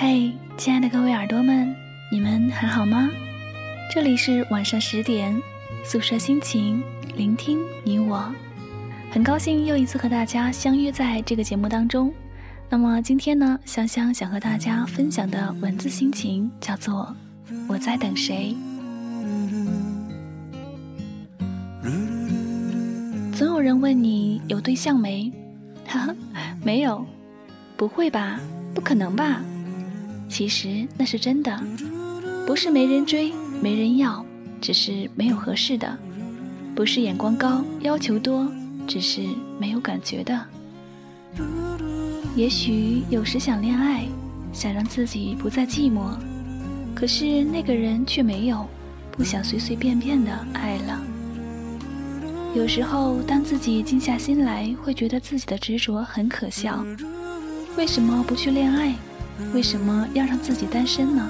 嘿，亲爱的各位耳朵们，你们还好吗？这里是晚上十点，宿舍心情，聆听你我。很高兴又一次和大家相约在这个节目当中。那么今天呢，香香想和大家分享的文字心情叫做《我在等谁》。总有人问你有对象没？哈哈，没有。不会吧？不可能吧？其实那是真的，不是没人追、没人要，只是没有合适的；不是眼光高、要求多，只是没有感觉的。也许有时想恋爱，想让自己不再寂寞，可是那个人却没有，不想随随便便的爱了。有时候，当自己静下心来，会觉得自己的执着很可笑。为什么不去恋爱？为什么要让自己单身呢？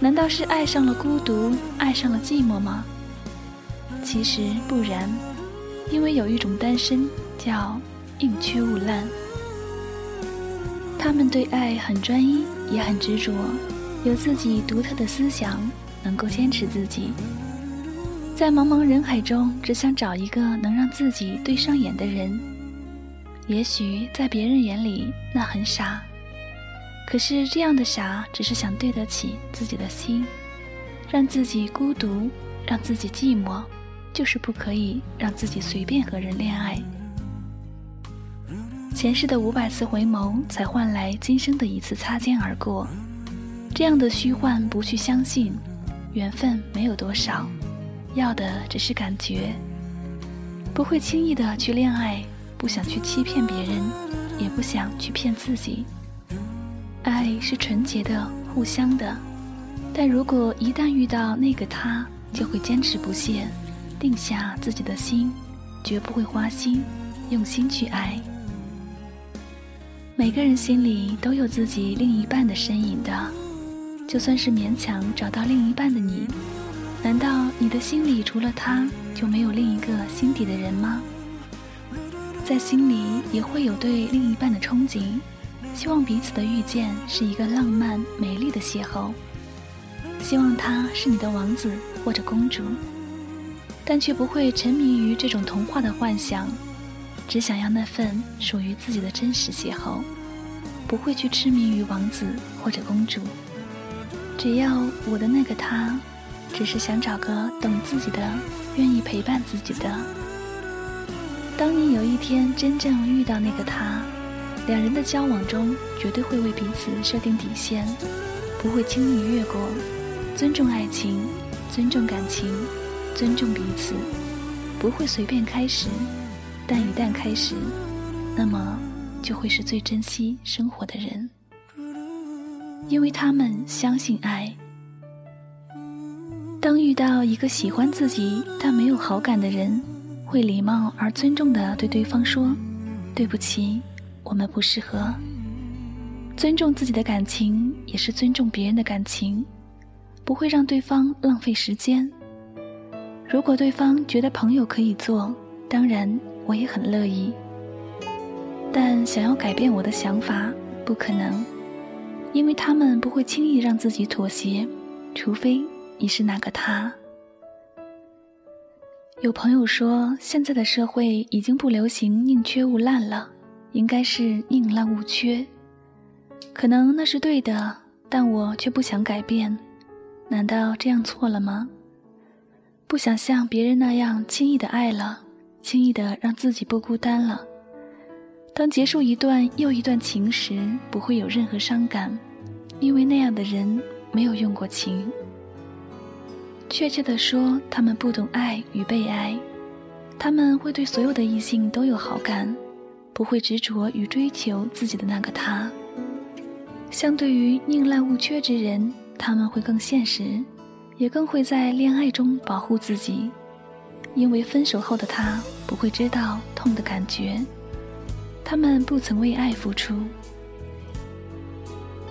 难道是爱上了孤独，爱上了寂寞吗？其实不然，因为有一种单身叫宁缺毋滥。他们对爱很专一，也很执着，有自己独特的思想，能够坚持自己。在茫茫人海中，只想找一个能让自己对上眼的人。也许在别人眼里，那很傻。可是这样的傻，只是想对得起自己的心，让自己孤独，让自己寂寞，就是不可以让自己随便和人恋爱。前世的五百次回眸，才换来今生的一次擦肩而过。这样的虚幻，不去相信，缘分没有多少，要的只是感觉。不会轻易的去恋爱，不想去欺骗别人，也不想去骗自己。爱是纯洁的、互相的，但如果一旦遇到那个他，就会坚持不懈，定下自己的心，绝不会花心，用心去爱。每个人心里都有自己另一半的身影的，就算是勉强找到另一半的你，难道你的心里除了他就没有另一个心底的人吗？在心里也会有对另一半的憧憬。希望彼此的遇见是一个浪漫美丽的邂逅，希望他是你的王子或者公主，但却不会沉迷于这种童话的幻想，只想要那份属于自己的真实邂逅，不会去痴迷于王子或者公主。只要我的那个他，只是想找个懂自己的、愿意陪伴自己的。当你有一天真正遇到那个他。两人的交往中，绝对会为彼此设定底线，不会轻易越过。尊重爱情，尊重感情，尊重彼此，不会随便开始。但一旦开始，那么就会是最珍惜生活的人，因为他们相信爱。当遇到一个喜欢自己但没有好感的人，会礼貌而尊重地对对方说：“对不起。”我们不适合。尊重自己的感情，也是尊重别人的感情，不会让对方浪费时间。如果对方觉得朋友可以做，当然我也很乐意。但想要改变我的想法，不可能，因为他们不会轻易让自己妥协，除非你是那个他。有朋友说，现在的社会已经不流行宁缺毋滥了。应该是宁滥勿缺，可能那是对的，但我却不想改变。难道这样错了吗？不想像别人那样轻易的爱了，轻易的让自己不孤单了。当结束一段又一段情时，不会有任何伤感，因为那样的人没有用过情。确切的说，他们不懂爱与被爱，他们会对所有的异性都有好感。不会执着于追求自己的那个他。相对于宁滥勿缺之人，他们会更现实，也更会在恋爱中保护自己，因为分手后的他不会知道痛的感觉。他们不曾为爱付出，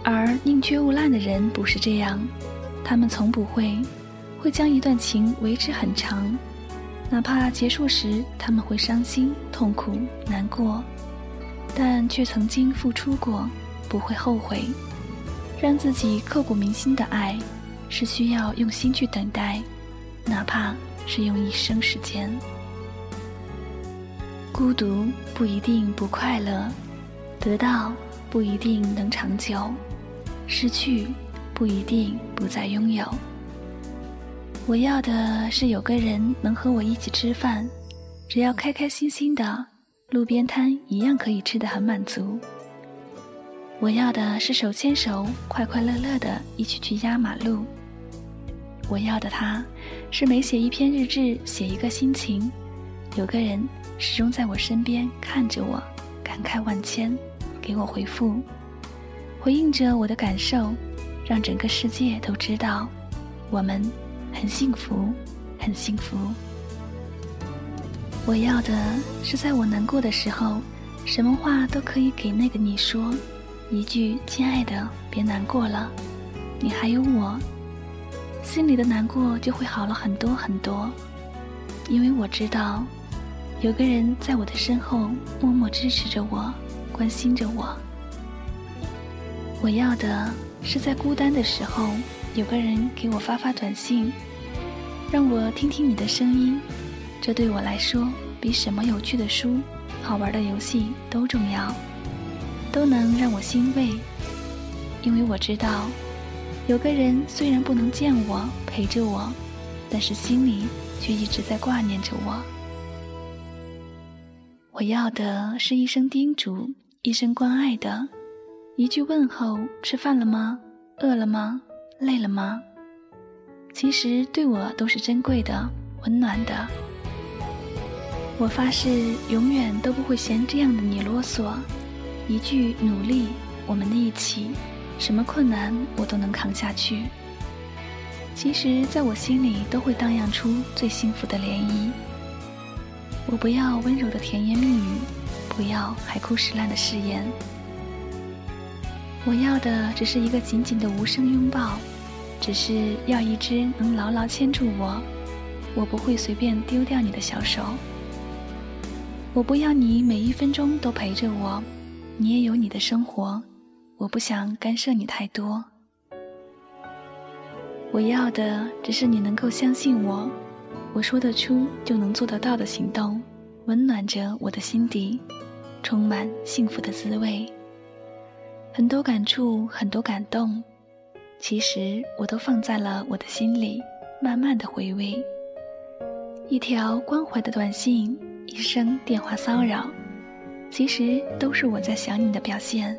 而宁缺毋滥的人不是这样，他们从不会，会将一段情维持很长。哪怕结束时他们会伤心、痛苦、难过，但却曾经付出过，不会后悔。让自己刻骨铭心的爱，是需要用心去等待，哪怕是用一生时间。孤独不一定不快乐，得到不一定能长久，失去不一定不再拥有。我要的是有个人能和我一起吃饭，只要开开心心的，路边摊一样可以吃得很满足。我要的是手牵手，快快乐乐的一起去压马路。我要的他，是每写一篇日志，写一个心情，有个人始终在我身边看着我，感慨万千，给我回复，回应着我的感受，让整个世界都知道，我们很幸福，很幸福。我要的是在我难过的时候，什么话都可以给那个你说。一句“亲爱的，别难过了，你还有我”，心里的难过就会好了很多很多。因为我知道，有个人在我的身后默默支持着我，关心着我。我要的是在孤单的时候，有个人给我发发短信，让我听听你的声音。这对我来说，比什么有趣的书、好玩的游戏都重要。都能让我欣慰，因为我知道，有个人虽然不能见我陪着我，但是心里却一直在挂念着我。我要的是一声叮嘱，一声关爱的，一句问候：吃饭了吗？饿了吗？累了吗？其实对我都是珍贵的、温暖的。我发誓，永远都不会嫌这样的你啰嗦。一句努力，我们的一起，什么困难我都能扛下去。其实，在我心里都会荡漾出最幸福的涟漪。我不要温柔的甜言蜜语，不要海枯石烂的誓言。我要的只是一个紧紧的无声拥抱，只是要一只能牢牢牵住我，我不会随便丢掉你的小手。我不要你每一分钟都陪着我。你也有你的生活，我不想干涉你太多。我要的只是你能够相信我，我说得出就能做得到的行动，温暖着我的心底，充满幸福的滋味。很多感触，很多感动，其实我都放在了我的心里，慢慢的回味。一条关怀的短信，一声电话骚扰。其实都是我在想你的表现，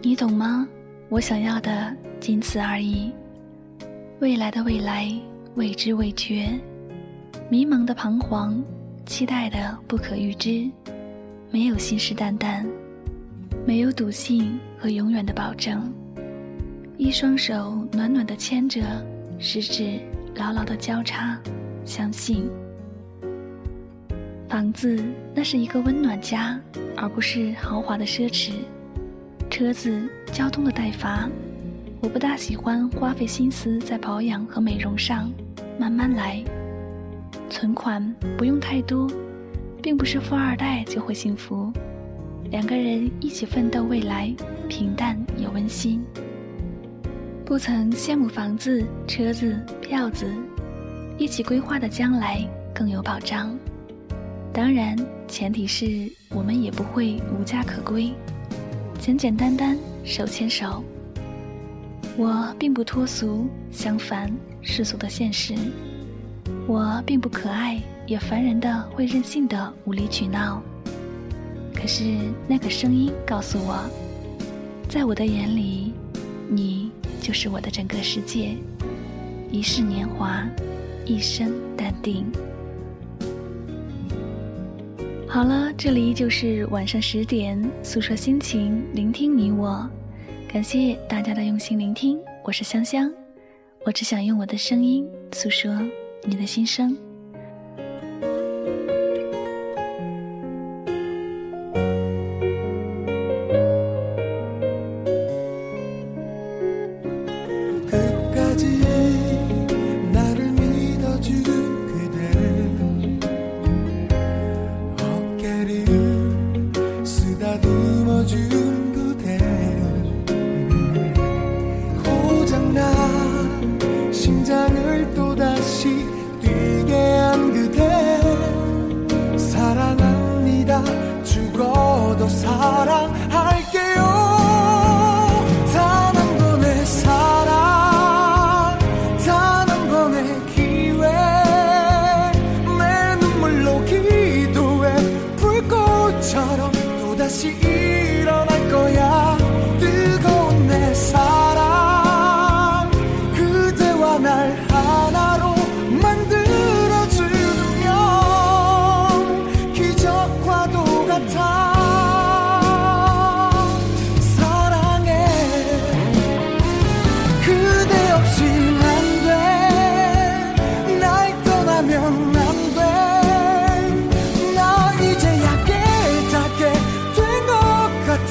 你懂吗？我想要的仅此而已。未来的未来，未知未觉，迷茫的彷徨，期待的不可预知，没有信誓旦旦，没有笃信和永远的保证。一双手暖暖的牵着，十指牢牢的交叉，相信。房子，那是一个温暖家，而不是豪华的奢侈。车子，交通的代罚。我不大喜欢花费心思在保养和美容上，慢慢来。存款不用太多，并不是富二代就会幸福。两个人一起奋斗，未来平淡也温馨。不曾羡慕房子、车子、票子，一起规划的将来更有保障。当然，前提是我们也不会无家可归，简简单单手牵手。我并不脱俗，相反世俗的现实。我并不可爱，也烦人的会任性的无理取闹。可是那个声音告诉我，在我的眼里，你就是我的整个世界。一世年华，一生淡定。好了，这里就是晚上十点，诉说心情，聆听你我，感谢大家的用心聆听，我是香香，我只想用我的声音诉说你的心声。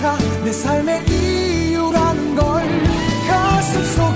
같아 내 삶의 이유라는 걸 가슴 속